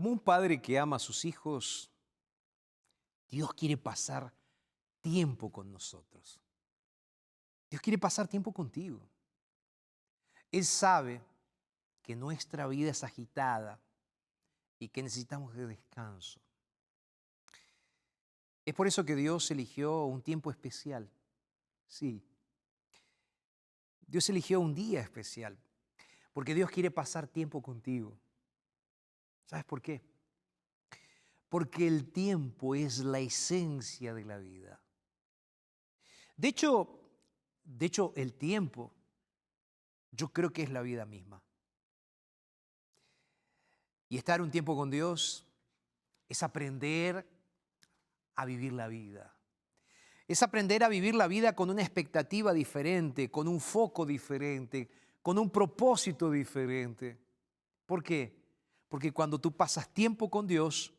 Como un padre que ama a sus hijos, Dios quiere pasar tiempo con nosotros. Dios quiere pasar tiempo contigo. Él sabe que nuestra vida es agitada y que necesitamos de descanso. Es por eso que Dios eligió un tiempo especial. Sí. Dios eligió un día especial, porque Dios quiere pasar tiempo contigo. ¿Sabes por qué? Porque el tiempo es la esencia de la vida. De hecho, de hecho, el tiempo yo creo que es la vida misma. Y estar un tiempo con Dios es aprender a vivir la vida. Es aprender a vivir la vida con una expectativa diferente, con un foco diferente, con un propósito diferente. ¿Por qué? Porque cuando tú pasas tiempo con Dios,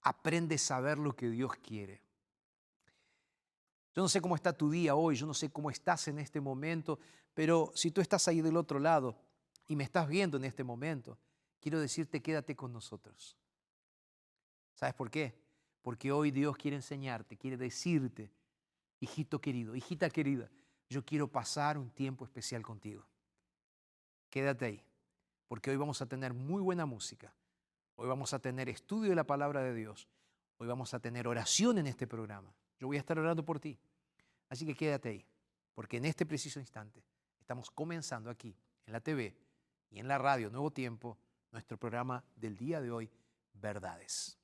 aprendes a ver lo que Dios quiere. Yo no sé cómo está tu día hoy, yo no sé cómo estás en este momento, pero si tú estás ahí del otro lado y me estás viendo en este momento, quiero decirte, quédate con nosotros. ¿Sabes por qué? Porque hoy Dios quiere enseñarte, quiere decirte, hijito querido, hijita querida, yo quiero pasar un tiempo especial contigo. Quédate ahí, porque hoy vamos a tener muy buena música, hoy vamos a tener estudio de la palabra de Dios, hoy vamos a tener oración en este programa. Yo voy a estar orando por ti. Así que quédate ahí, porque en este preciso instante estamos comenzando aquí, en la TV y en la radio Nuevo Tiempo, nuestro programa del día de hoy, Verdades.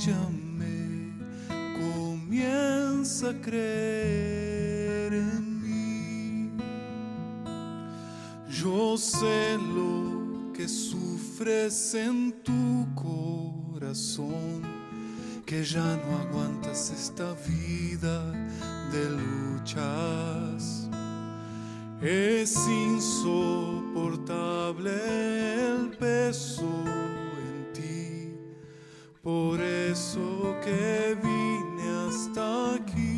Escúchame empieza a creer en mí. Yo sé lo que sufres en tu corazón, que ya no aguantas esta vida de luchas. Es insoportable el peso que vine hasta aquí.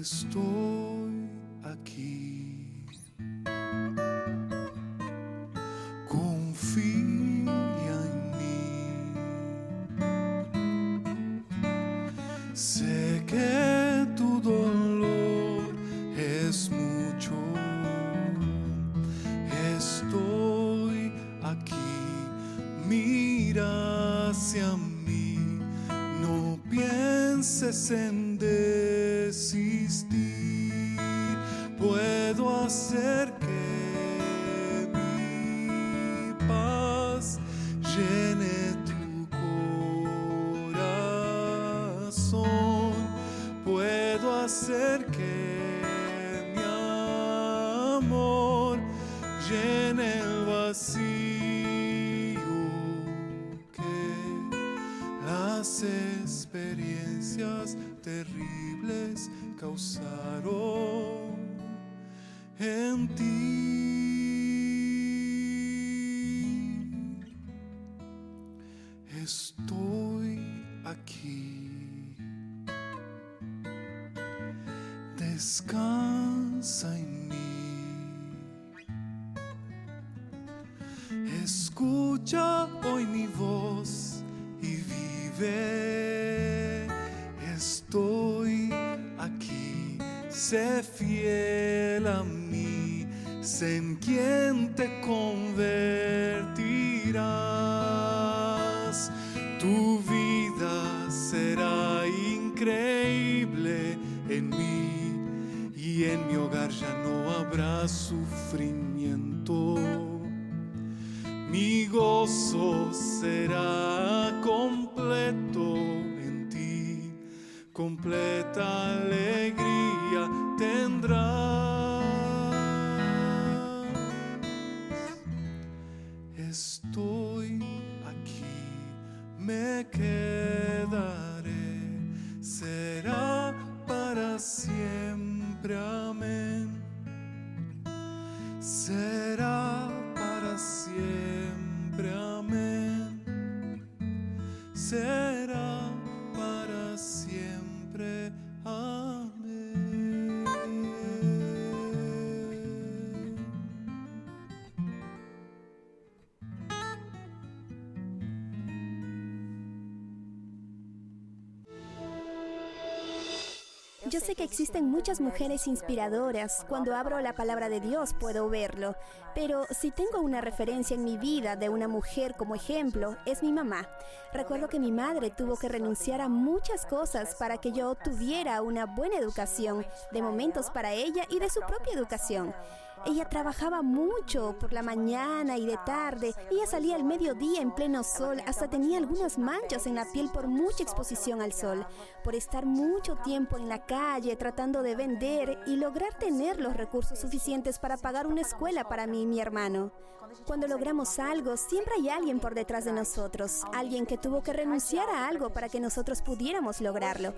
Estoy Descansa en mí. Escucha hoy mi voz y vive. Estoy aquí, sé fiel a mí, sé en quien te convertirás. Sufrimiento. Muchas mujeres inspiradoras. Cuando abro la palabra de Dios puedo verlo. Pero si tengo una referencia en mi vida de una mujer como ejemplo, es mi mamá. Recuerdo que mi madre tuvo que renunciar a muchas cosas para que yo tuviera una buena educación, de momentos para ella y de su propia educación. Ella trabajaba mucho por la mañana y de tarde. Ella salía al mediodía en pleno sol, hasta tenía algunas manchas en la piel por mucha exposición al sol, por estar mucho tiempo en la calle tratando de vender y lograr tener los recursos suficientes para pagar una escuela para mí y mi hermano. Cuando logramos algo, siempre hay alguien por detrás de nosotros, alguien que tuvo que renunciar a algo para que nosotros pudiéramos lograrlo.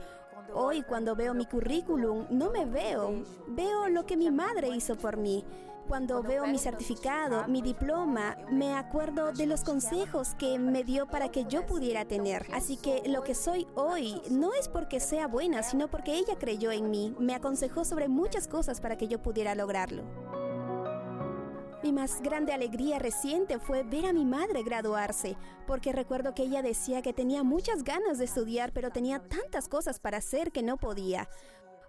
Hoy cuando veo mi currículum, no me veo, veo lo que mi madre hizo por mí. Cuando veo mi certificado, mi diploma, me acuerdo de los consejos que me dio para que yo pudiera tener. Así que lo que soy hoy no es porque sea buena, sino porque ella creyó en mí, me aconsejó sobre muchas cosas para que yo pudiera lograrlo. Mi más grande alegría reciente fue ver a mi madre graduarse, porque recuerdo que ella decía que tenía muchas ganas de estudiar, pero tenía tantas cosas para hacer que no podía.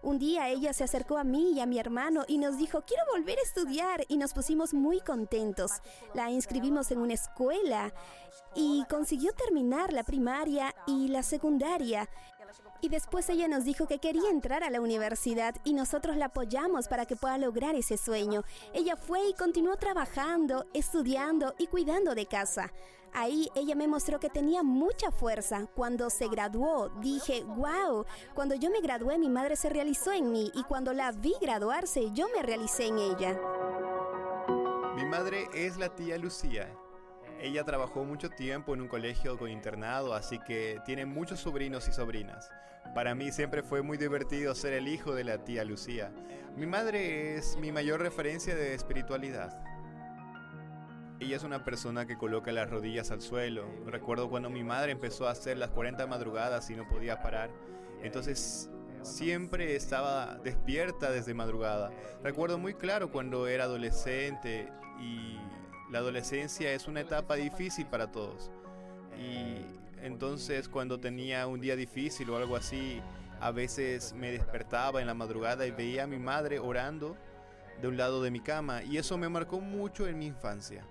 Un día ella se acercó a mí y a mi hermano y nos dijo, quiero volver a estudiar y nos pusimos muy contentos. La inscribimos en una escuela y consiguió terminar la primaria y la secundaria. Y después ella nos dijo que quería entrar a la universidad y nosotros la apoyamos para que pueda lograr ese sueño. Ella fue y continuó trabajando, estudiando y cuidando de casa. Ahí ella me mostró que tenía mucha fuerza. Cuando se graduó, dije, wow, cuando yo me gradué mi madre se realizó en mí y cuando la vi graduarse yo me realicé en ella. Mi madre es la tía Lucía. Ella trabajó mucho tiempo en un colegio con internado, así que tiene muchos sobrinos y sobrinas. Para mí siempre fue muy divertido ser el hijo de la tía Lucía. Mi madre es mi mayor referencia de espiritualidad. Ella es una persona que coloca las rodillas al suelo. Recuerdo cuando mi madre empezó a hacer las 40 madrugadas y no podía parar. Entonces siempre estaba despierta desde madrugada. Recuerdo muy claro cuando era adolescente y la adolescencia es una etapa difícil para todos. Y entonces cuando tenía un día difícil o algo así, a veces me despertaba en la madrugada y veía a mi madre orando de un lado de mi cama y eso me marcó mucho en mi infancia.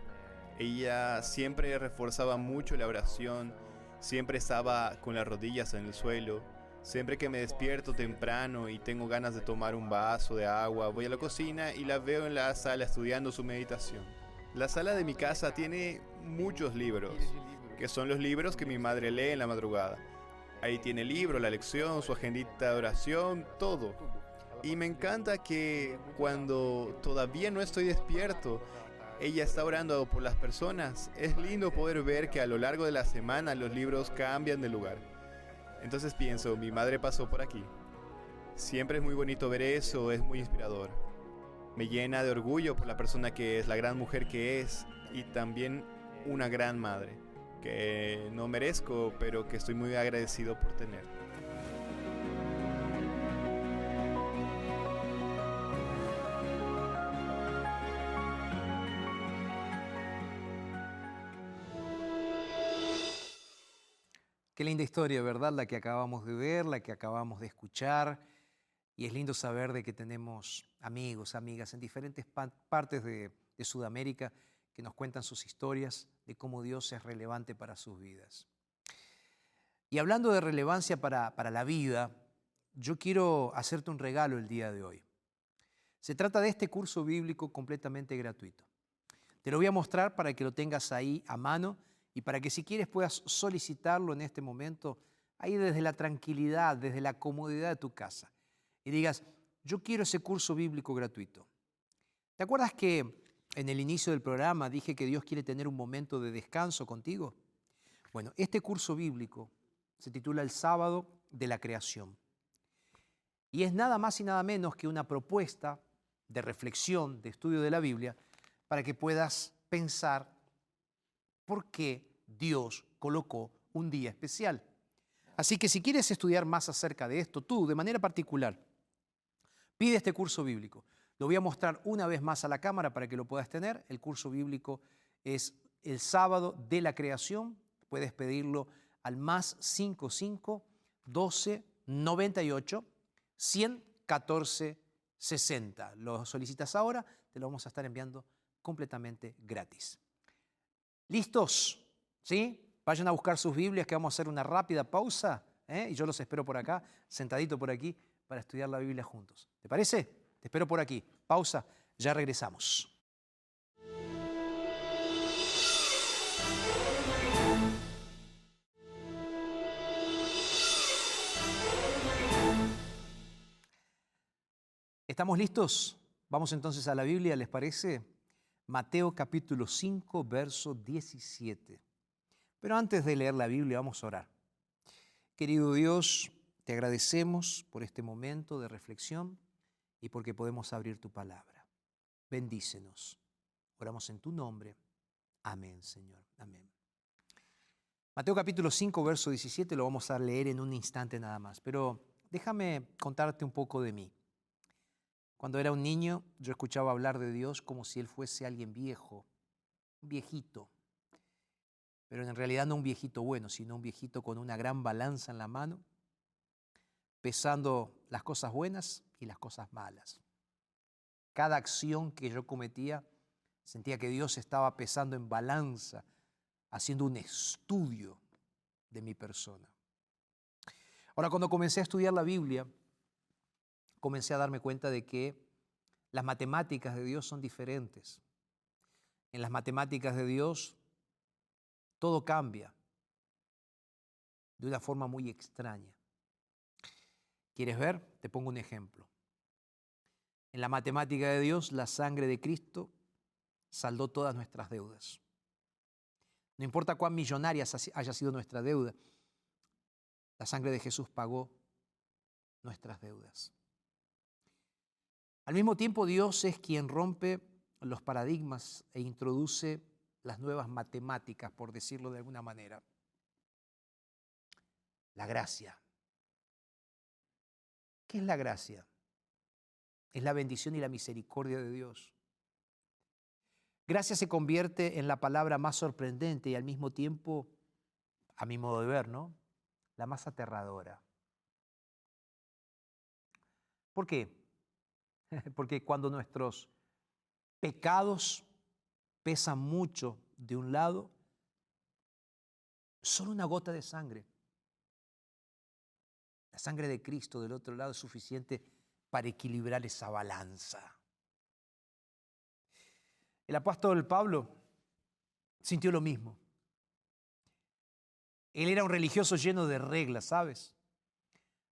Ella siempre reforzaba mucho la oración, siempre estaba con las rodillas en el suelo. Siempre que me despierto temprano y tengo ganas de tomar un vaso de agua, voy a la cocina y la veo en la sala estudiando su meditación. La sala de mi casa tiene muchos libros, que son los libros que mi madre lee en la madrugada. Ahí tiene el libro, la lección, su agendita de oración, todo. Y me encanta que cuando todavía no estoy despierto, ella está orando por las personas. Es lindo poder ver que a lo largo de la semana los libros cambian de lugar. Entonces pienso, mi madre pasó por aquí. Siempre es muy bonito ver eso, es muy inspirador. Me llena de orgullo por la persona que es, la gran mujer que es y también una gran madre, que no merezco, pero que estoy muy agradecido por tener. Qué linda historia, ¿verdad? La que acabamos de ver, la que acabamos de escuchar. Y es lindo saber de que tenemos amigos, amigas en diferentes partes de, de Sudamérica que nos cuentan sus historias de cómo Dios es relevante para sus vidas. Y hablando de relevancia para, para la vida, yo quiero hacerte un regalo el día de hoy. Se trata de este curso bíblico completamente gratuito. Te lo voy a mostrar para que lo tengas ahí a mano y para que si quieres puedas solicitarlo en este momento, ahí desde la tranquilidad, desde la comodidad de tu casa. Y digas, yo quiero ese curso bíblico gratuito. ¿Te acuerdas que en el inicio del programa dije que Dios quiere tener un momento de descanso contigo? Bueno, este curso bíblico se titula El sábado de la creación. Y es nada más y nada menos que una propuesta de reflexión, de estudio de la Biblia, para que puedas pensar por qué Dios colocó un día especial. Así que si quieres estudiar más acerca de esto, tú, de manera particular, pide este curso bíblico. Lo voy a mostrar una vez más a la cámara para que lo puedas tener. El curso bíblico es el sábado de la creación. Puedes pedirlo al más 55 12 98 114 60. Lo solicitas ahora, te lo vamos a estar enviando completamente gratis. ¿Listos? ¿Sí? Vayan a buscar sus Biblias que vamos a hacer una rápida pausa ¿eh? y yo los espero por acá, sentadito por aquí, para estudiar la Biblia juntos. ¿Te parece? Te espero por aquí. Pausa, ya regresamos. ¿Estamos listos? Vamos entonces a la Biblia, ¿les parece? Mateo capítulo 5, verso 17. Pero antes de leer la Biblia, vamos a orar. Querido Dios, te agradecemos por este momento de reflexión y porque podemos abrir tu palabra. Bendícenos. Oramos en tu nombre. Amén, Señor. Amén. Mateo capítulo 5, verso 17 lo vamos a leer en un instante nada más, pero déjame contarte un poco de mí. Cuando era un niño, yo escuchaba hablar de Dios como si Él fuese alguien viejo, un viejito. Pero en realidad no un viejito bueno, sino un viejito con una gran balanza en la mano, pesando las cosas buenas y las cosas malas. Cada acción que yo cometía, sentía que Dios estaba pesando en balanza, haciendo un estudio de mi persona. Ahora, cuando comencé a estudiar la Biblia, comencé a darme cuenta de que las matemáticas de Dios son diferentes. En las matemáticas de Dios todo cambia de una forma muy extraña. ¿Quieres ver? Te pongo un ejemplo. En la matemática de Dios, la sangre de Cristo saldó todas nuestras deudas. No importa cuán millonaria haya sido nuestra deuda, la sangre de Jesús pagó nuestras deudas. Al mismo tiempo, Dios es quien rompe los paradigmas e introduce las nuevas matemáticas, por decirlo de alguna manera. La gracia. ¿Qué es la gracia? Es la bendición y la misericordia de Dios. Gracia se convierte en la palabra más sorprendente y al mismo tiempo, a mi modo de ver, ¿no? La más aterradora. ¿Por qué? Porque cuando nuestros pecados pesan mucho de un lado, solo una gota de sangre, sangre de Cristo del otro lado es suficiente para equilibrar esa balanza. El apóstol Pablo sintió lo mismo. Él era un religioso lleno de reglas, ¿sabes?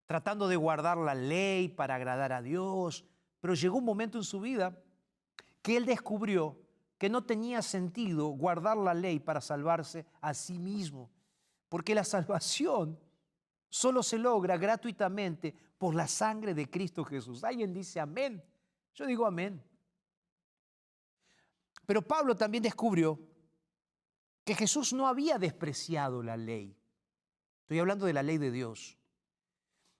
Tratando de guardar la ley para agradar a Dios, pero llegó un momento en su vida que él descubrió que no tenía sentido guardar la ley para salvarse a sí mismo, porque la salvación solo se logra gratuitamente por la sangre de Cristo Jesús. Alguien dice amén. Yo digo amén. Pero Pablo también descubrió que Jesús no había despreciado la ley. Estoy hablando de la ley de Dios.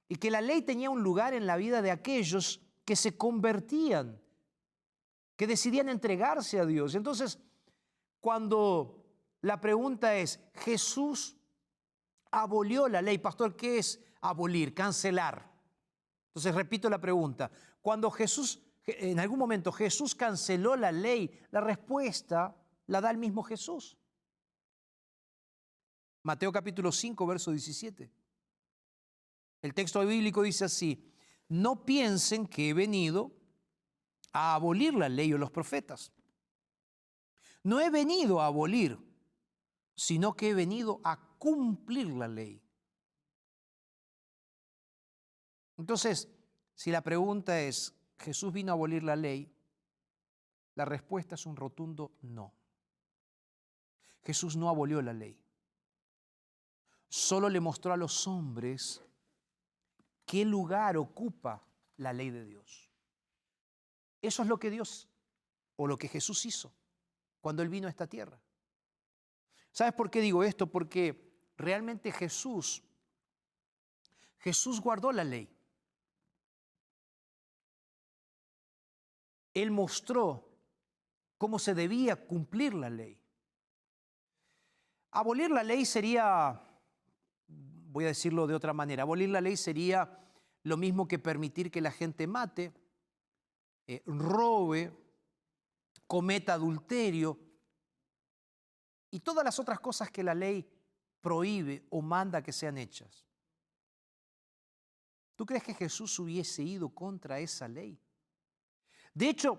Y que la ley tenía un lugar en la vida de aquellos que se convertían, que decidían entregarse a Dios. Entonces, cuando la pregunta es, ¿Jesús abolió la ley? Pastor, ¿qué es abolir? Cancelar. Entonces, repito la pregunta. Cuando Jesús, en algún momento Jesús canceló la ley, la respuesta la da el mismo Jesús. Mateo capítulo 5, verso 17. El texto bíblico dice así, no piensen que he venido a abolir la ley o los profetas. No he venido a abolir, sino que he venido a cumplir la ley. Entonces, si la pregunta es, ¿Jesús vino a abolir la ley? La respuesta es un rotundo no. Jesús no abolió la ley. Solo le mostró a los hombres qué lugar ocupa la ley de Dios. Eso es lo que Dios o lo que Jesús hizo cuando Él vino a esta tierra. ¿Sabes por qué digo esto? Porque realmente Jesús, Jesús guardó la ley. Él mostró cómo se debía cumplir la ley. Abolir la ley sería, voy a decirlo de otra manera, abolir la ley sería lo mismo que permitir que la gente mate, eh, robe, cometa adulterio y todas las otras cosas que la ley prohíbe o manda que sean hechas. ¿Tú crees que Jesús hubiese ido contra esa ley? De hecho,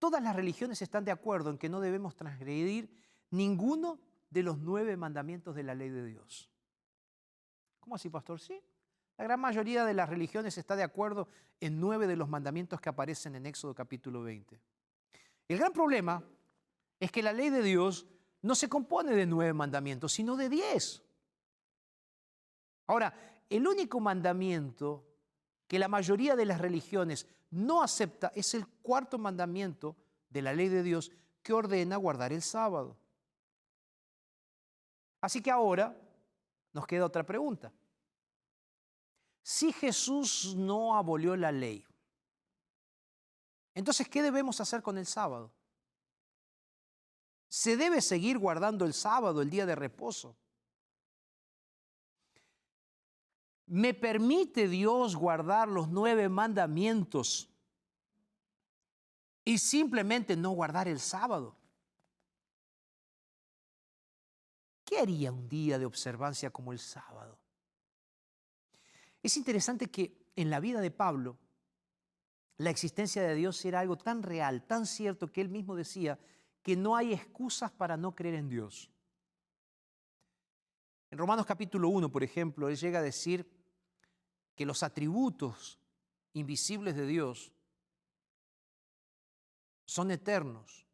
todas las religiones están de acuerdo en que no debemos transgredir ninguno de los nueve mandamientos de la ley de Dios. ¿Cómo así, pastor? Sí. La gran mayoría de las religiones está de acuerdo en nueve de los mandamientos que aparecen en Éxodo capítulo 20. El gran problema es que la ley de Dios no se compone de nueve mandamientos, sino de diez. Ahora, el único mandamiento que la mayoría de las religiones no acepta es el cuarto mandamiento de la ley de Dios que ordena guardar el sábado. Así que ahora nos queda otra pregunta. Si Jesús no abolió la ley, entonces, ¿qué debemos hacer con el sábado? ¿Se debe seguir guardando el sábado, el día de reposo? ¿Me permite Dios guardar los nueve mandamientos y simplemente no guardar el sábado? ¿Qué haría un día de observancia como el sábado? Es interesante que en la vida de Pablo la existencia de Dios era algo tan real, tan cierto que él mismo decía que no hay excusas para no creer en Dios. En Romanos capítulo 1, por ejemplo, él llega a decir que los atributos invisibles de Dios son eternos.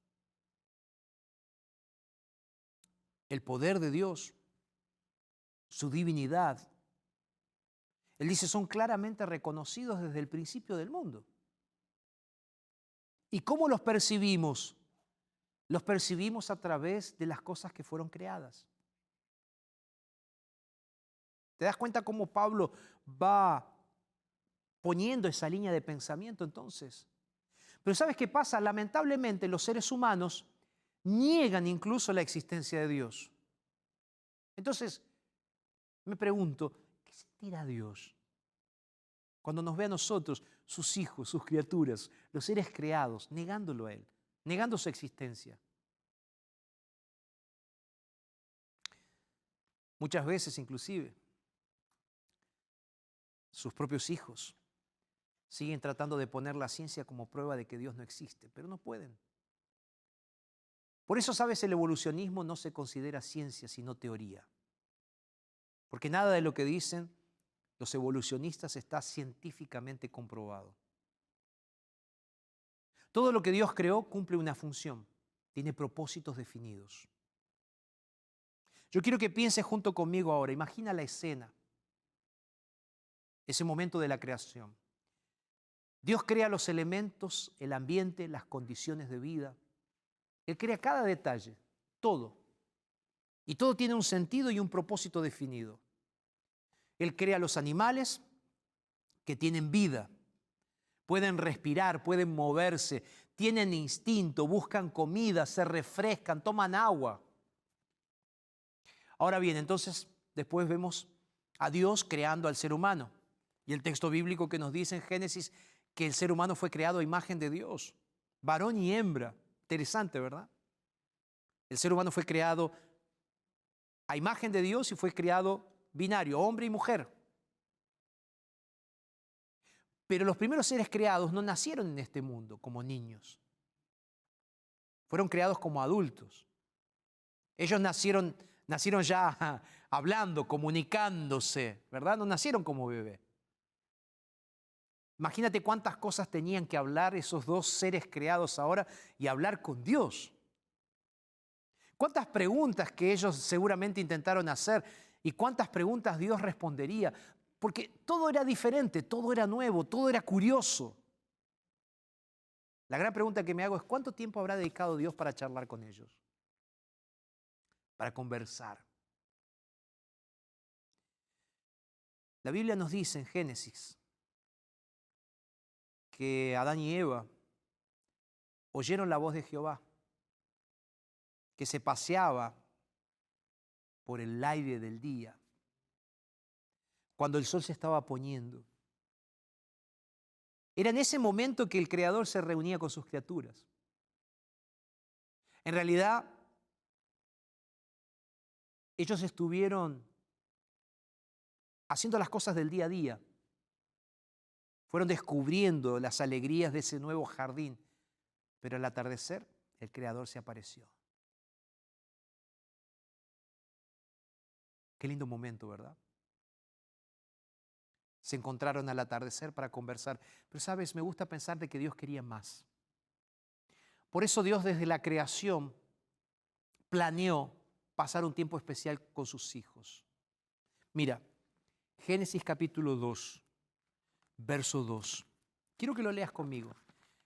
El poder de Dios, su divinidad, él dice, son claramente reconocidos desde el principio del mundo. ¿Y cómo los percibimos? Los percibimos a través de las cosas que fueron creadas. ¿Te das cuenta cómo Pablo va poniendo esa línea de pensamiento entonces? Pero ¿sabes qué pasa? Lamentablemente los seres humanos niegan incluso la existencia de Dios. Entonces, me pregunto, ¿qué sentirá Dios cuando nos ve a nosotros, sus hijos, sus criaturas, los seres creados, negándolo a Él, negando su existencia? Muchas veces inclusive sus propios hijos siguen tratando de poner la ciencia como prueba de que Dios no existe, pero no pueden. Por eso, sabes, el evolucionismo no se considera ciencia, sino teoría. Porque nada de lo que dicen los evolucionistas está científicamente comprobado. Todo lo que Dios creó cumple una función, tiene propósitos definidos. Yo quiero que pienses junto conmigo ahora, imagina la escena ese momento de la creación. Dios crea los elementos, el ambiente, las condiciones de vida. Él crea cada detalle, todo. Y todo tiene un sentido y un propósito definido. Él crea los animales que tienen vida, pueden respirar, pueden moverse, tienen instinto, buscan comida, se refrescan, toman agua. Ahora bien, entonces después vemos a Dios creando al ser humano. Y el texto bíblico que nos dice en Génesis que el ser humano fue creado a imagen de Dios, varón y hembra. Interesante, ¿verdad? El ser humano fue creado a imagen de Dios y fue creado binario, hombre y mujer. Pero los primeros seres creados no nacieron en este mundo como niños. Fueron creados como adultos. Ellos nacieron, nacieron ya hablando, comunicándose, ¿verdad? No nacieron como bebé. Imagínate cuántas cosas tenían que hablar esos dos seres creados ahora y hablar con Dios. Cuántas preguntas que ellos seguramente intentaron hacer y cuántas preguntas Dios respondería. Porque todo era diferente, todo era nuevo, todo era curioso. La gran pregunta que me hago es, ¿cuánto tiempo habrá dedicado Dios para charlar con ellos? Para conversar. La Biblia nos dice en Génesis que Adán y Eva oyeron la voz de Jehová, que se paseaba por el aire del día, cuando el sol se estaba poniendo. Era en ese momento que el Creador se reunía con sus criaturas. En realidad, ellos estuvieron haciendo las cosas del día a día. Fueron descubriendo las alegrías de ese nuevo jardín. Pero al atardecer el Creador se apareció. Qué lindo momento, ¿verdad? Se encontraron al atardecer para conversar. Pero sabes, me gusta pensar de que Dios quería más. Por eso Dios desde la creación planeó pasar un tiempo especial con sus hijos. Mira, Génesis capítulo 2, verso 2. Quiero que lo leas conmigo.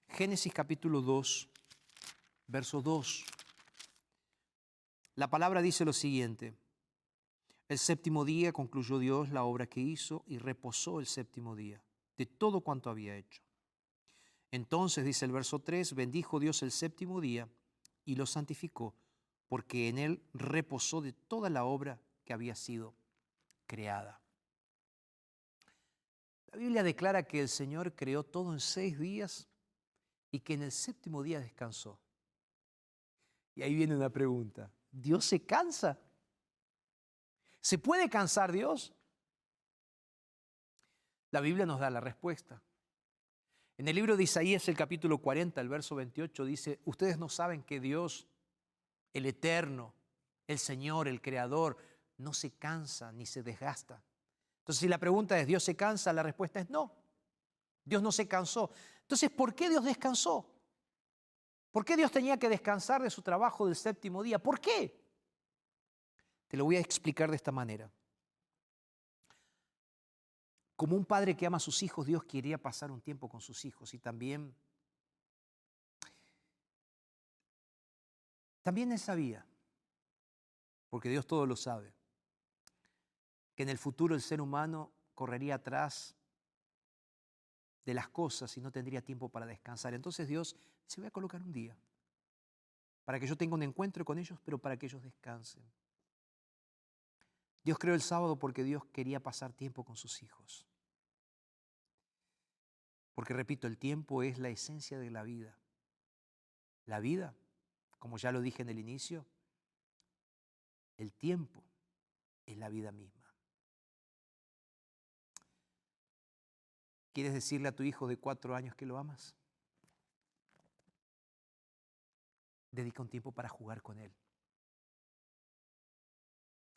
Génesis capítulo 2, verso 2. La palabra dice lo siguiente. El séptimo día concluyó Dios la obra que hizo y reposó el séptimo día de todo cuanto había hecho. Entonces, dice el verso 3, bendijo Dios el séptimo día y lo santificó, porque en él reposó de toda la obra que había sido creada. La Biblia declara que el Señor creó todo en seis días y que en el séptimo día descansó. Y ahí viene una pregunta. ¿Dios se cansa? ¿Se puede cansar Dios? La Biblia nos da la respuesta. En el libro de Isaías, el capítulo 40, el verso 28, dice, ustedes no saben que Dios, el eterno, el Señor, el Creador, no se cansa ni se desgasta. Entonces, si la pregunta es, ¿Dios se cansa? La respuesta es no. Dios no se cansó. Entonces, ¿por qué Dios descansó? ¿Por qué Dios tenía que descansar de su trabajo del séptimo día? ¿Por qué? Te lo voy a explicar de esta manera. Como un padre que ama a sus hijos, Dios quería pasar un tiempo con sus hijos y también, también Él sabía, porque Dios todo lo sabe, que en el futuro el ser humano correría atrás de las cosas y no tendría tiempo para descansar. Entonces Dios se voy a colocar un día para que yo tenga un encuentro con ellos, pero para que ellos descansen. Dios creó el sábado porque Dios quería pasar tiempo con sus hijos. Porque repito, el tiempo es la esencia de la vida. La vida, como ya lo dije en el inicio, el tiempo es la vida misma. ¿Quieres decirle a tu hijo de cuatro años que lo amas? Dedica un tiempo para jugar con él.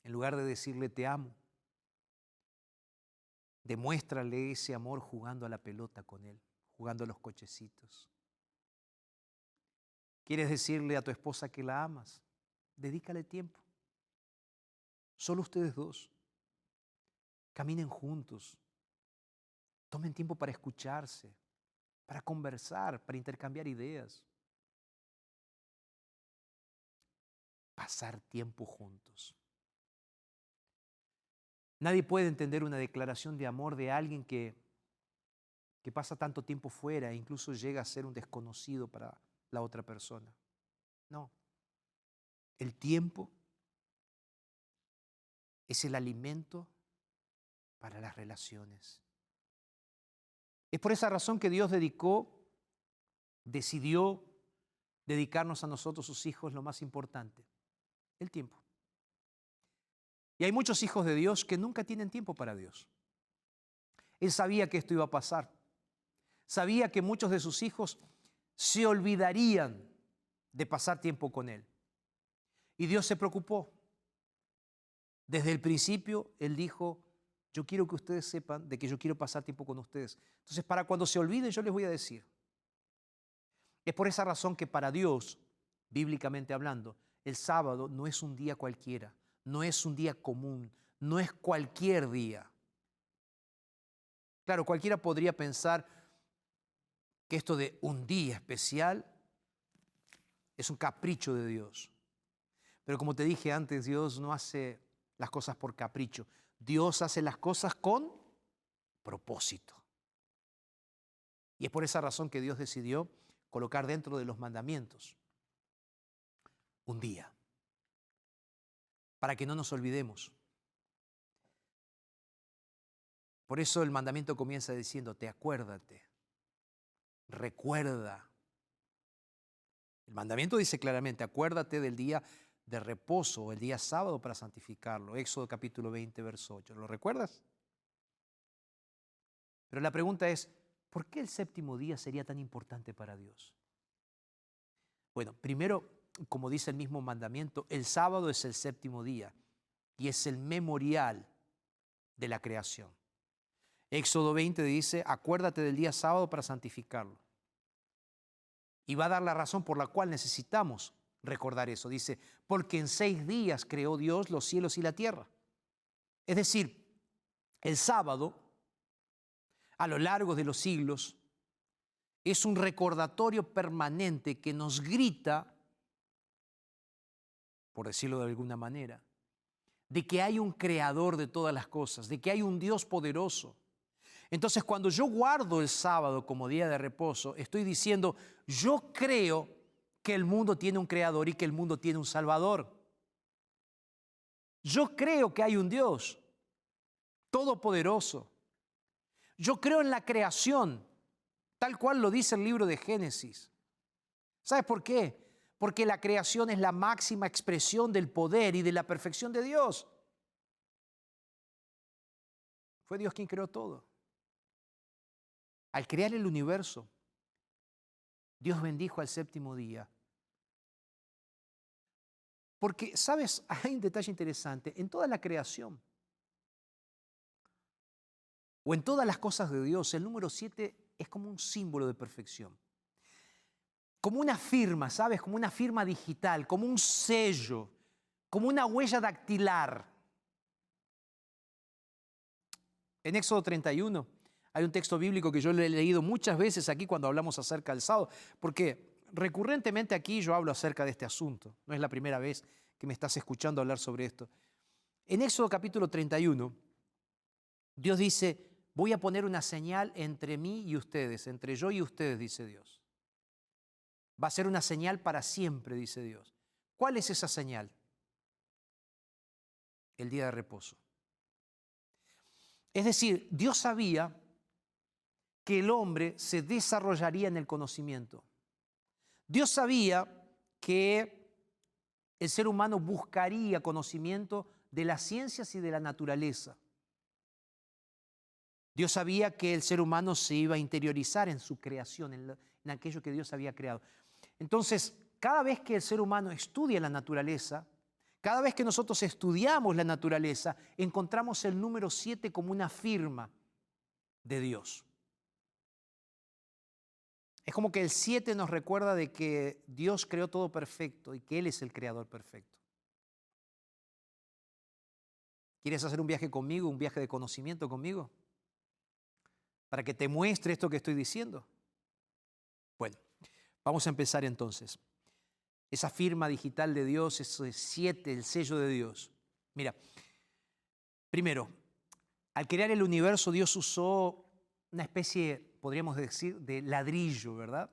En lugar de decirle te amo, demuéstrale ese amor jugando a la pelota con él, jugando a los cochecitos. ¿Quieres decirle a tu esposa que la amas? Dedícale tiempo. Solo ustedes dos. Caminen juntos. Tomen tiempo para escucharse, para conversar, para intercambiar ideas. Pasar tiempo juntos. Nadie puede entender una declaración de amor de alguien que, que pasa tanto tiempo fuera e incluso llega a ser un desconocido para la otra persona. No. El tiempo es el alimento para las relaciones. Es por esa razón que Dios dedicó, decidió dedicarnos a nosotros, sus hijos, lo más importante, el tiempo. Y hay muchos hijos de Dios que nunca tienen tiempo para Dios. Él sabía que esto iba a pasar. Sabía que muchos de sus hijos se olvidarían de pasar tiempo con Él. Y Dios se preocupó. Desde el principio, Él dijo, yo quiero que ustedes sepan de que yo quiero pasar tiempo con ustedes. Entonces, para cuando se olviden, yo les voy a decir. Es por esa razón que para Dios, bíblicamente hablando, el sábado no es un día cualquiera no es un día común, no es cualquier día. Claro, cualquiera podría pensar que esto de un día especial es un capricho de Dios. Pero como te dije antes, Dios no hace las cosas por capricho. Dios hace las cosas con propósito. Y es por esa razón que Dios decidió colocar dentro de los mandamientos un día para que no nos olvidemos. Por eso el mandamiento comienza diciéndote, acuérdate, recuerda. El mandamiento dice claramente, acuérdate del día de reposo, el día sábado para santificarlo. Éxodo capítulo 20, verso 8. ¿Lo recuerdas? Pero la pregunta es, ¿por qué el séptimo día sería tan importante para Dios? Bueno, primero como dice el mismo mandamiento, el sábado es el séptimo día y es el memorial de la creación. Éxodo 20 dice, acuérdate del día sábado para santificarlo. Y va a dar la razón por la cual necesitamos recordar eso. Dice, porque en seis días creó Dios los cielos y la tierra. Es decir, el sábado, a lo largo de los siglos, es un recordatorio permanente que nos grita por decirlo de alguna manera, de que hay un creador de todas las cosas, de que hay un Dios poderoso. Entonces cuando yo guardo el sábado como día de reposo, estoy diciendo, yo creo que el mundo tiene un creador y que el mundo tiene un salvador. Yo creo que hay un Dios todopoderoso. Yo creo en la creación, tal cual lo dice el libro de Génesis. ¿Sabes por qué? Porque la creación es la máxima expresión del poder y de la perfección de Dios. Fue Dios quien creó todo. Al crear el universo, Dios bendijo al séptimo día Porque, ¿sabes? Hay un detalle interesante. En toda la creación, o en todas las cosas de Dios, el número 7 es como un símbolo de perfección. Como una firma, ¿sabes? Como una firma digital, como un sello, como una huella dactilar. En Éxodo 31 hay un texto bíblico que yo le he leído muchas veces aquí cuando hablamos acerca del sábado, porque recurrentemente aquí yo hablo acerca de este asunto. No es la primera vez que me estás escuchando hablar sobre esto. En Éxodo capítulo 31, Dios dice, voy a poner una señal entre mí y ustedes, entre yo y ustedes, dice Dios. Va a ser una señal para siempre, dice Dios. ¿Cuál es esa señal? El día de reposo. Es decir, Dios sabía que el hombre se desarrollaría en el conocimiento. Dios sabía que el ser humano buscaría conocimiento de las ciencias y de la naturaleza. Dios sabía que el ser humano se iba a interiorizar en su creación, en, aquello que Dios había creado. Entonces, cada vez que el ser humano estudia la naturaleza, cada vez que nosotros estudiamos la naturaleza, encontramos el número 7 como una firma de Dios. Es como que el 7 nos recuerda de que Dios creó todo perfecto y que Él es el creador perfecto. ¿Quieres hacer un viaje conmigo, un viaje de conocimiento conmigo? para que te muestre esto que estoy diciendo? Bueno, vamos a empezar entonces. Esa firma digital de Dios, ese siete, el sello de Dios. Mira, primero, al crear el universo Dios usó una especie, podríamos decir, de ladrillo, ¿verdad?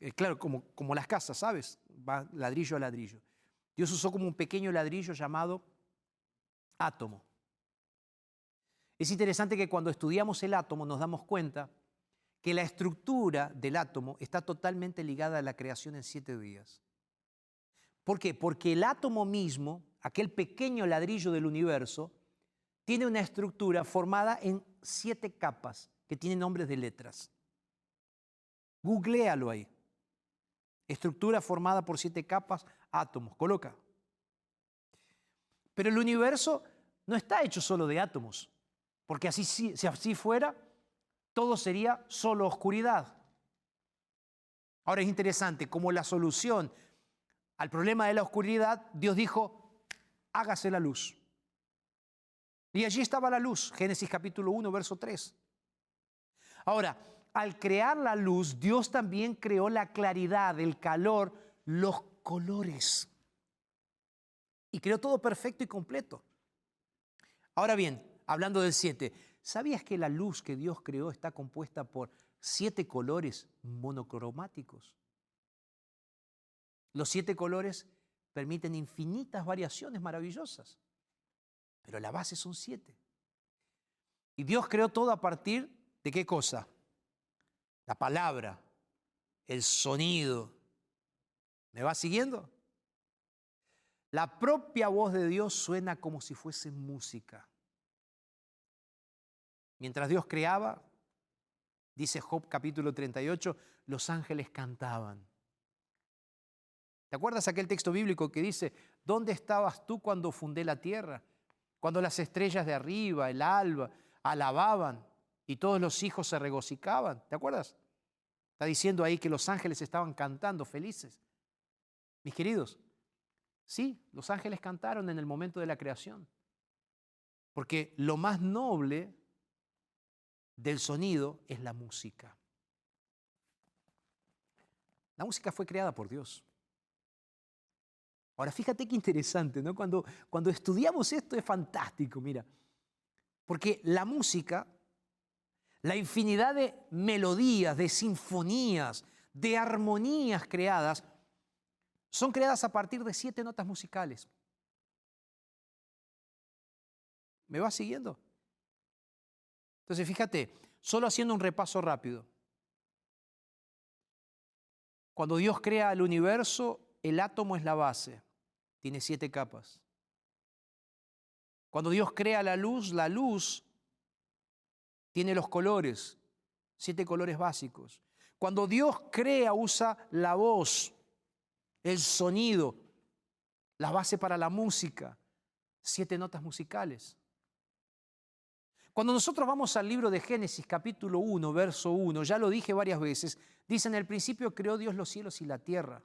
Eh, claro, como, como las casas, ¿sabes? Va ladrillo a ladrillo. Dios usó como un pequeño ladrillo llamado átomo. Es interesante que cuando estudiamos el átomo nos damos cuenta que la estructura del átomo está totalmente ligada a la creación en siete días. ¿Por qué? Porque el átomo mismo, aquel pequeño ladrillo del universo, tiene una estructura formada en siete capas que tienen nombres de letras. Googlealo ahí. Estructura formada por siete capas, átomos. Coloca. Pero el universo no está hecho solo de átomos. Porque así, si así fuera, todo sería solo oscuridad. Ahora es interesante, como la solución al problema de la oscuridad, Dios dijo, hágase la luz. Y allí estaba la luz, Génesis capítulo 1, verso 3. Ahora, al crear la luz, Dios también creó la claridad, el calor, los colores. Y creó todo perfecto y completo. Ahora bien, hablando del 7, ¿sabías que la luz que Dios creó está compuesta por siete colores monocromáticos? Los siete colores permiten infinitas variaciones maravillosas, pero la base son siete. Y Dios creó todo a partir de qué cosa? La palabra, el sonido. ¿Me va siguiendo? La propia voz de Dios suena como si fuese música. Mientras Dios creaba, dice Job capítulo 38, los ángeles cantaban. ¿Te acuerdas aquel texto bíblico que dice, ¿dónde estabas tú cuando fundé la tierra? Cuando las estrellas de arriba, el alba, alababan y todos los hijos se regocijaban. ¿Te acuerdas? Está diciendo ahí que los ángeles estaban cantando felices. Mis queridos, sí, los ángeles cantaron en el momento de la creación. Porque lo más noble del sonido es la música. La música fue creada por Dios. Ahora, fíjate qué interesante, ¿no? Cuando, cuando estudiamos esto es fantástico, mira. Porque la música, la infinidad de melodías, de sinfonías, de armonías creadas, son creadas a partir de siete notas musicales. ¿Me vas siguiendo? Entonces, fíjate, solo haciendo un repaso rápido. Cuando Dios crea el universo, el átomo es la base, tiene siete capas. Cuando Dios crea la luz, la luz tiene los colores, siete colores básicos. Cuando Dios crea, usa la voz, el sonido, la base para la música, siete notas musicales. Cuando nosotros vamos al libro de Génesis capítulo 1, verso 1, ya lo dije varias veces, dice en el principio creó Dios los cielos y la tierra.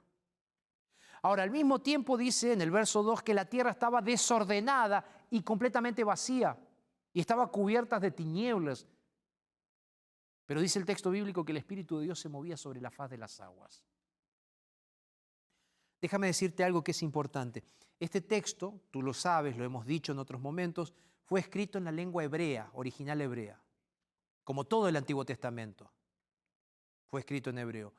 Ahora, al mismo tiempo dice en el verso 2 que la tierra estaba desordenada y completamente vacía y estaba cubierta de tinieblas. Pero dice el texto bíblico que el Espíritu de Dios se movía sobre la faz de las aguas. Déjame decirte algo que es importante. Este texto, tú lo sabes, lo hemos dicho en otros momentos, fue escrito en la lengua hebrea, original hebrea, como todo el Antiguo Testamento. Fue escrito en hebreo.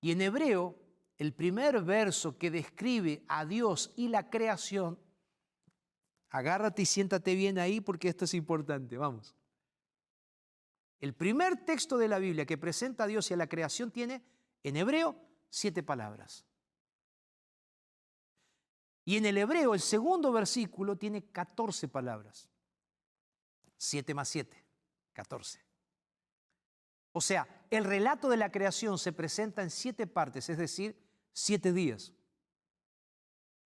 Y en hebreo, el primer verso que describe a Dios y la creación, agárrate y siéntate bien ahí porque esto es importante, vamos. El primer texto de la Biblia que presenta a Dios y a la creación tiene en hebreo siete palabras. Y en el hebreo el segundo versículo tiene 14 palabras. 7 más 7, 14. O sea, el relato de la creación se presenta en siete partes, es decir, siete días.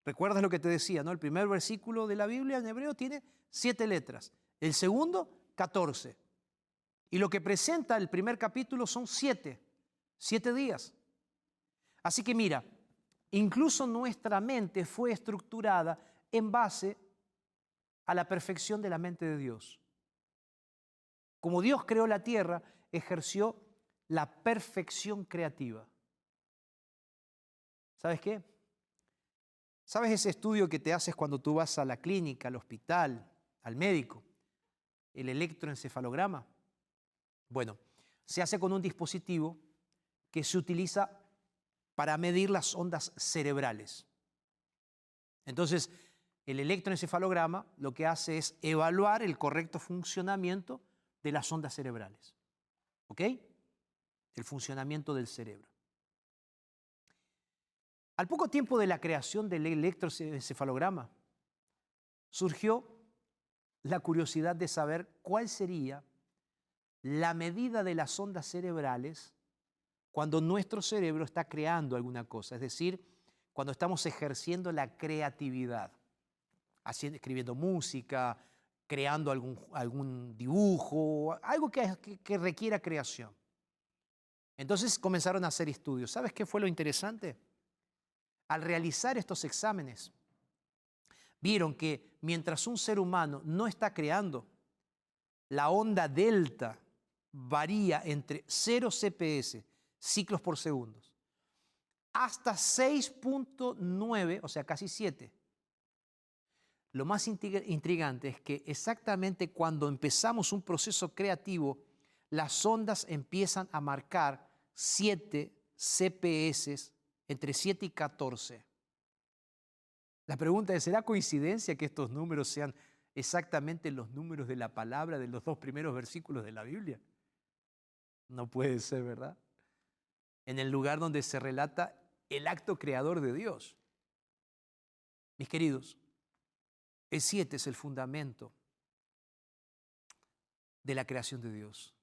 ¿Recuerdas lo que te decía? ¿no? El primer versículo de la Biblia en hebreo tiene siete letras, el segundo, 14. Y lo que presenta el primer capítulo son siete, siete días. Así que mira, incluso nuestra mente fue estructurada en base a la perfección de la mente de Dios. Como Dios creó la tierra, ejerció la perfección creativa. ¿Sabes qué? ¿Sabes ese estudio que te haces cuando tú vas a la clínica, al hospital, al médico? El electroencefalograma. Bueno, se hace con un dispositivo que se utiliza para medir las ondas cerebrales. Entonces, el electroencefalograma lo que hace es evaluar el correcto funcionamiento de las ondas cerebrales. ¿Ok? El funcionamiento del cerebro. Al poco tiempo de la creación del electroencefalograma, surgió la curiosidad de saber cuál sería la medida de las ondas cerebrales cuando nuestro cerebro está creando alguna cosa, es decir, cuando estamos ejerciendo la creatividad, haciendo, escribiendo música, creando algún, algún dibujo, algo que, que requiera creación. Entonces comenzaron a hacer estudios. ¿Sabes qué fue lo interesante? Al realizar estos exámenes, vieron que mientras un ser humano no está creando, la onda delta varía entre 0 CPS, ciclos por segundo, hasta 6.9, o sea, casi 7 lo más intrigante es que exactamente cuando empezamos un proceso creativo, las ondas empiezan a marcar 7 CPS entre 7 y 14. La pregunta es, ¿será coincidencia que estos números sean exactamente los números de la palabra de los dos primeros versículos de la Biblia? No puede ser, ¿verdad? En el lugar donde se relata el acto creador de Dios. Mis queridos, el siete es el fundamento de la creación de Dios.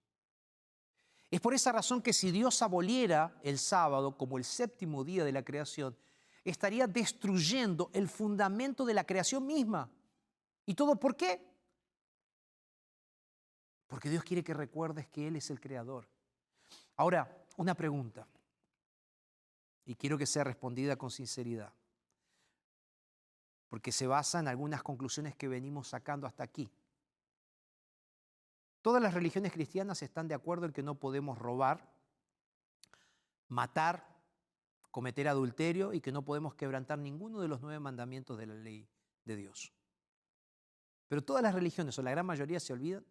Es por esa razón que si Dios aboliera el sábado como el séptimo día de la creación, estaría destruyendo el fundamento de la creación misma. ¿Y todo por qué? Porque Dios quiere que recuerdes que Él es el creador. Ahora, una pregunta, y quiero que sea respondida con sinceridad porque se basa en algunas conclusiones que venimos sacando hasta aquí. Todas las religiones cristianas están de acuerdo en que no podemos robar, matar, cometer adulterio y que no podemos quebrantar ninguno de los nueve mandamientos de la ley de Dios. Pero todas las religiones, o la gran mayoría, se olvidan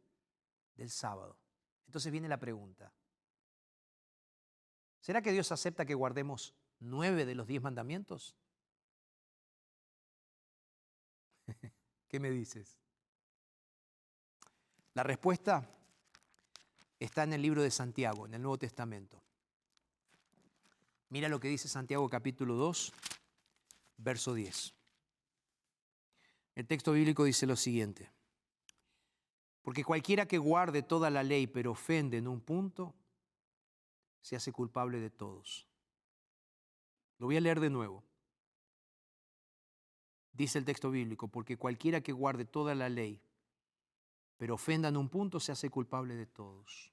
del sábado. Entonces viene la pregunta. ¿Será que Dios acepta que guardemos nueve de los diez mandamientos? ¿Qué me dices? La respuesta está en el libro de Santiago, en el Nuevo Testamento. Mira lo que dice Santiago capítulo 2, verso 10. El texto bíblico dice lo siguiente. Porque cualquiera que guarde toda la ley pero ofende en un punto, se hace culpable de todos. Lo voy a leer de nuevo. Dice el texto bíblico, porque cualquiera que guarde toda la ley, pero ofenda en un punto, se hace culpable de todos.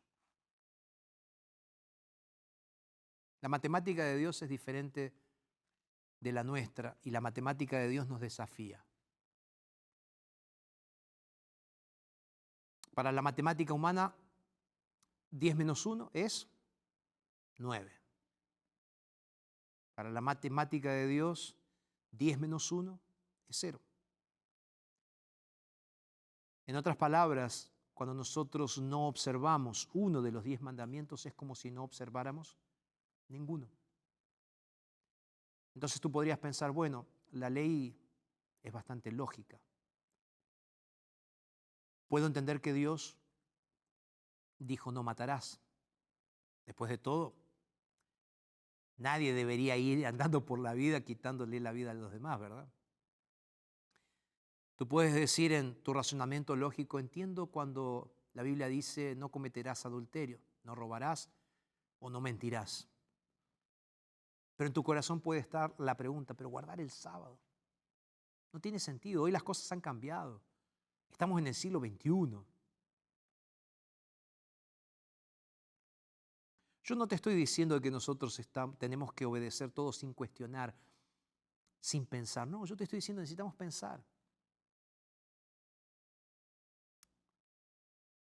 La matemática de Dios es diferente de la nuestra y la matemática de Dios nos desafía. Para la matemática humana, 10 menos 1 es 9. Para la matemática de Dios, 10 menos 1 0. En otras palabras, cuando nosotros no observamos uno de los 10 mandamientos, es como si no observáramos ninguno. Entonces tú podrías pensar, bueno, la ley es bastante lógica. Puedo entender que Dios dijo no matarás. Después de todo, nadie debería ir andando por la vida quitándole la vida a los demás, ¿verdad? Tú puedes decir en tu razonamiento lógico, entiendo cuando la Biblia dice no cometerás adulterio, no robarás o no mentirás. Pero en tu corazón puede estar la pregunta, pero guardar el sábado. No tiene sentido, hoy las cosas han cambiado. Estamos en el siglo XXI. Yo no te estoy diciendo que nosotros tenemos que obedecer todo sin cuestionar, sin pensar. No, yo te estoy diciendo necesitamos pensar.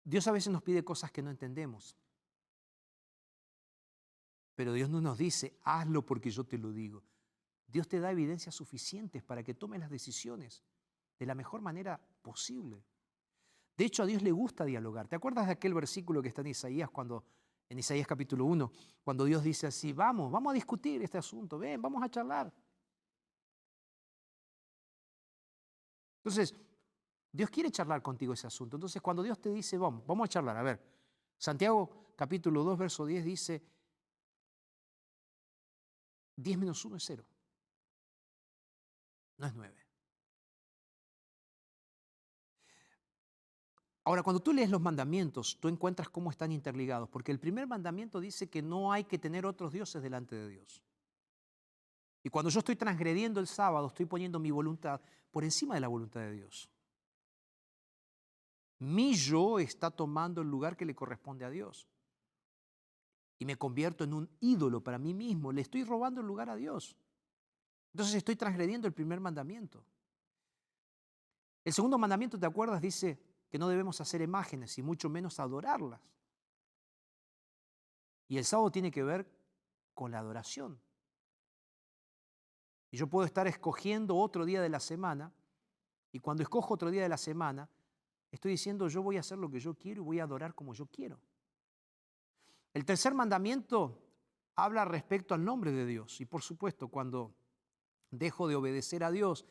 Dios a veces nos pide cosas que no entendemos. Pero Dios no nos dice, hazlo porque yo te lo digo. Dios te da evidencias suficientes para que tomes las decisiones de la mejor manera posible. De hecho, a Dios le gusta dialogar. ¿Te acuerdas de aquel versículo que está en Isaías cuando en Isaías capítulo 1, cuando Dios dice así, "Vamos, vamos a discutir este asunto, ven, vamos a charlar." Entonces, Dios quiere charlar contigo ese asunto. Entonces, cuando Dios te dice, "Vamos, vamos a charlar." A ver, Santiago capítulo 2 verso 10 dice, 10 menos 1 es 0. No es 9. Ahora, cuando tú lees los mandamientos, tú encuentras cómo están interligados, porque el primer mandamiento dice que no hay que tener otros dioses delante de Dios. Y cuando yo estoy transgrediendo el sábado, estoy poniendo mi voluntad por encima de la voluntad de Dios. Mi yo está tomando el lugar que le corresponde a Dios y me convierto en un ídolo para mí mismo, le estoy robando el lugar a Dios. Entonces estoy transgrediendo el primer mandamiento. El segundo mandamiento, ¿te acuerdas? Dice que no debemos hacer imágenes y mucho menos adorarlas. Y el sábado tiene que ver con la adoración. Y yo puedo estar escogiendo otro día de la semana, y cuando escojo otro día de la semana, estoy diciendo yo voy a hacer lo que yo quiero y voy a adorar como yo quiero. El tercer mandamiento habla respecto al nombre de Dios. Y por supuesto, cuando dejo de obedecer a Dios,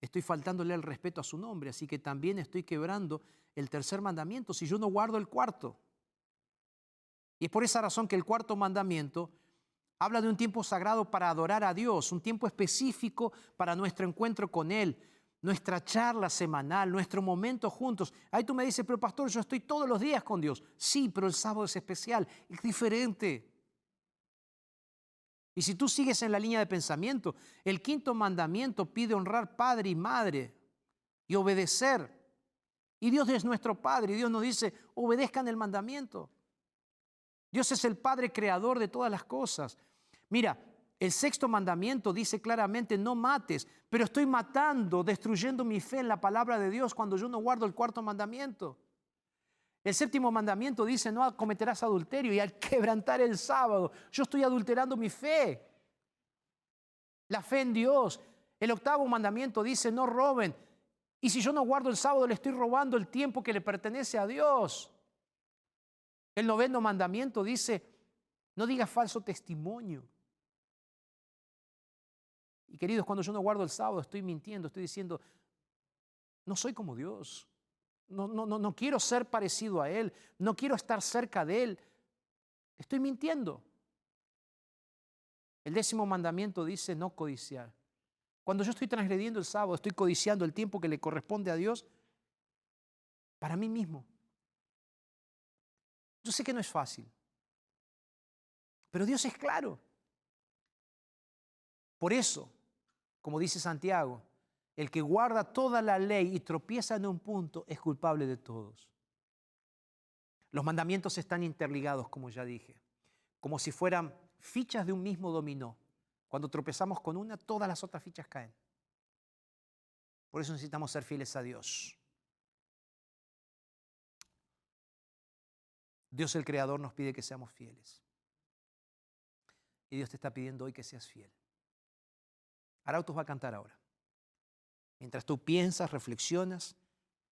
estoy faltándole el respeto a su nombre. Así que también estoy quebrando el tercer mandamiento si yo no guardo el cuarto. Y es por esa razón que el cuarto mandamiento habla de un tiempo sagrado para adorar a Dios, un tiempo específico para nuestro encuentro con Él, nuestra charla semanal, nuestro momento juntos. Ahí tú me dices, pero pastor, yo estoy todos los días con Dios. Sí, pero el sábado es especial, es diferente. Y si tú sigues en la línea de pensamiento, el quinto mandamiento pide honrar padre y madre y obedecer. Y Dios es nuestro Padre y Dios nos dice, obedezcan el mandamiento. Dios es el Padre creador de todas las cosas. Mira, el sexto mandamiento dice claramente, no mates, pero estoy matando, destruyendo mi fe en la palabra de Dios cuando yo no guardo el cuarto mandamiento. El séptimo mandamiento dice, no cometerás adulterio y al quebrantar el sábado, yo estoy adulterando mi fe. La fe en Dios. El octavo mandamiento dice, no roben. Y si yo no guardo el sábado, le estoy robando el tiempo que le pertenece a Dios. El noveno mandamiento dice, no digas falso testimonio. Y queridos, cuando yo no guardo el sábado, estoy mintiendo, estoy diciendo, no soy como Dios. No, no, no, no quiero ser parecido a Él. No quiero estar cerca de Él. Estoy mintiendo. El décimo mandamiento dice no codiciar. Cuando yo estoy transgrediendo el sábado, estoy codiciando el tiempo que le corresponde a Dios para mí mismo. Yo sé que no es fácil, pero Dios es claro. Por eso, como dice Santiago, El que guarda toda la ley y tropieza en un punto es culpable de todos. Los mandamientos están interligados, como ya dije, como si fueran fichas de un mismo dominó. Cuando tropezamos con una, todas las otras fichas caen. Por eso necesitamos ser fieles a Dios. Dios el Creador nos pide que seamos fieles. Y Dios te está pidiendo hoy que seas fiel. Arautos va a cantar ahora. Mientras tú piensas, reflexionas,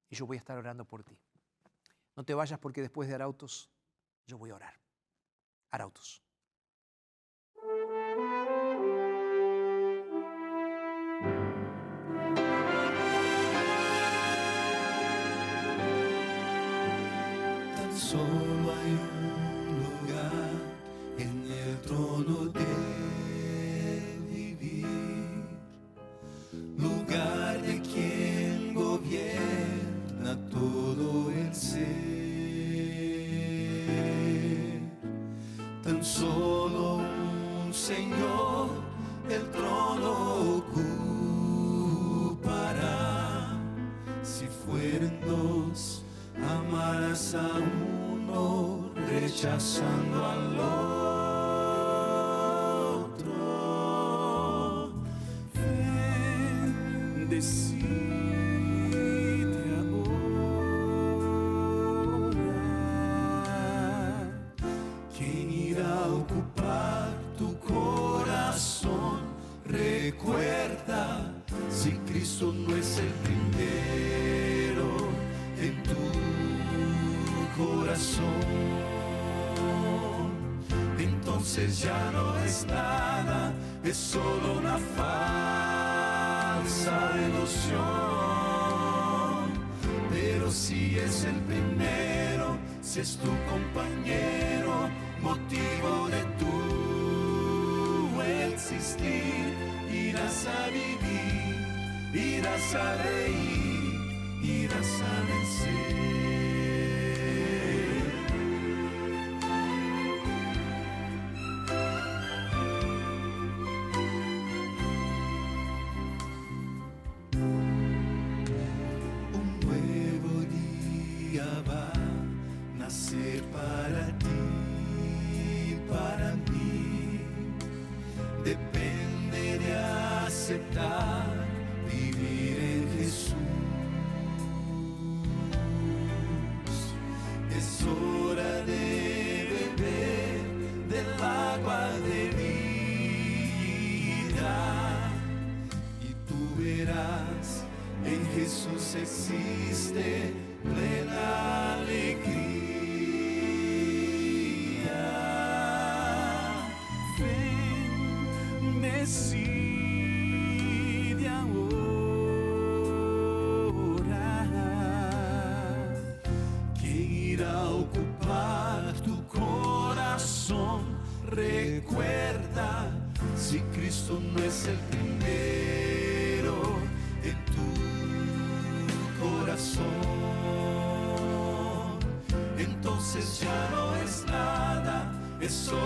y yo voy a estar orando por ti. No te vayas porque después de Arautos yo voy a orar. Arautos. Rechazando al otro. Ven, ya no es nada, es solo una falsa ilusión. Pero si es el primero, si es tu compañero, motivo de tu existir, irás a vivir, irás a reír, irás a vencer. Es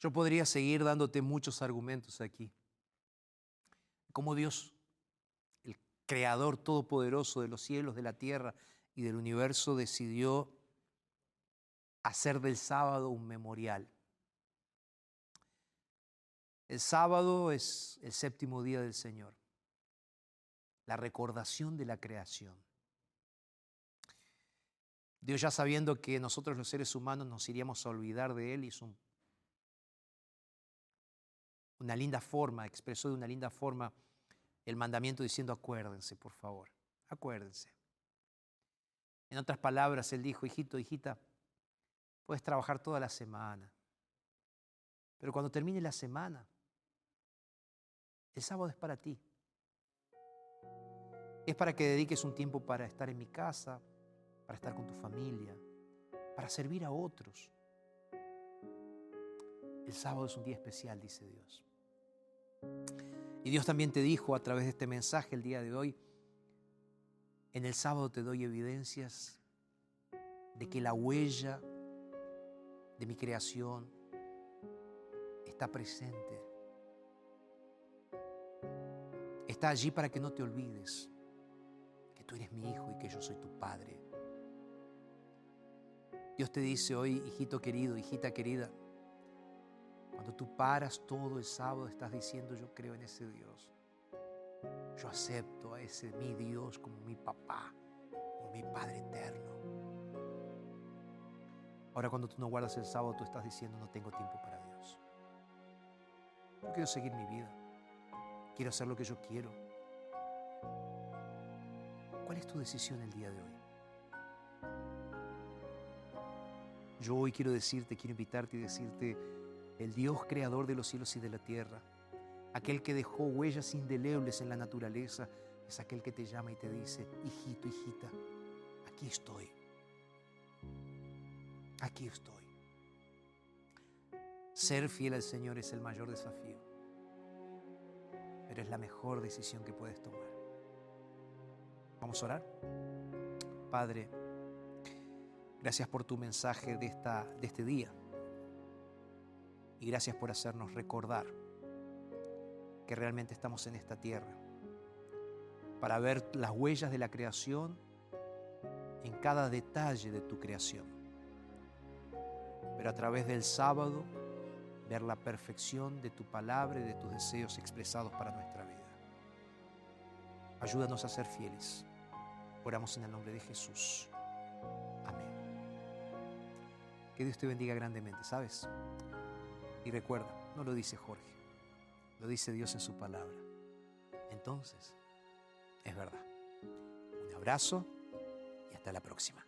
Yo podría seguir dándote muchos argumentos aquí. Cómo Dios, el creador todopoderoso de los cielos, de la tierra y del universo, decidió hacer del sábado un memorial. El sábado es el séptimo día del Señor, la recordación de la creación. Dios ya sabiendo que nosotros los seres humanos nos iríamos a olvidar de Él, hizo un una linda forma, expresó de una linda forma el mandamiento diciendo acuérdense, por favor, acuérdense. En otras palabras, él dijo, hijito, hijita, puedes trabajar toda la semana, pero cuando termine la semana, el sábado es para ti. Es para que dediques un tiempo para estar en mi casa, para estar con tu familia, para servir a otros. El sábado es un día especial, dice Dios. Y Dios también te dijo a través de este mensaje el día de hoy, en el sábado te doy evidencias de que la huella de mi creación está presente. Está allí para que no te olvides que tú eres mi hijo y que yo soy tu padre. Dios te dice hoy, hijito querido, hijita querida, cuando tú paras todo el sábado estás diciendo yo creo en ese Dios. Yo acepto a ese mi Dios como mi papá, como mi Padre eterno. Ahora cuando tú no guardas el sábado tú estás diciendo no tengo tiempo para Dios. Yo quiero seguir mi vida. Quiero hacer lo que yo quiero. ¿Cuál es tu decisión el día de hoy? Yo hoy quiero decirte, quiero invitarte y decirte, el Dios creador de los cielos y de la tierra, aquel que dejó huellas indelebles en la naturaleza, es aquel que te llama y te dice, hijito, hijita, aquí estoy. Aquí estoy. Ser fiel al Señor es el mayor desafío, pero es la mejor decisión que puedes tomar. Vamos a orar. Padre, gracias por tu mensaje de, esta, de este día. Y gracias por hacernos recordar que realmente estamos en esta tierra para ver las huellas de la creación en cada detalle de tu creación. Pero a través del sábado ver la perfección de tu palabra y de tus deseos expresados para nuestra vida. Ayúdanos a ser fieles. Oramos en el nombre de Jesús. Amén. Que Dios te bendiga grandemente, ¿sabes? Y recuerda, no lo dice Jorge, lo dice Dios en su palabra. Entonces, es verdad. Un abrazo y hasta la próxima.